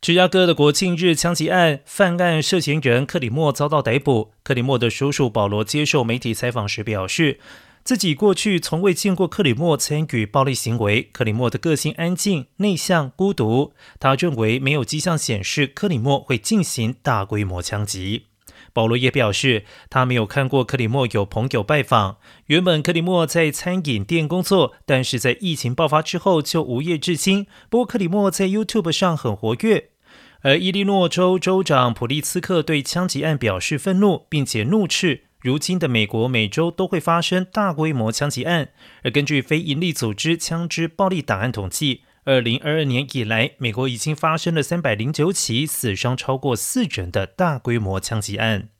芝加哥的国庆日枪击案犯案涉嫌人克里莫遭到逮捕。克里莫的叔叔保罗接受媒体采访时表示，自己过去从未见过克里莫参与暴力行为。克里莫的个性安静、内向、孤独。他认为没有迹象显示克里莫会进行大规模枪击。保罗也表示，他没有看过克里莫有朋友拜访。原本克里莫在餐饮店工作，但是在疫情爆发之后就无业至今。不过克里莫在 YouTube 上很活跃。而伊利诺州州长普利茨克对枪击案表示愤怒，并且怒斥如今的美国每周都会发生大规模枪击案。而根据非营利组织枪支暴力档案统计，二零二二年以来，美国已经发生了三百零九起死伤超过四人的大规模枪击案。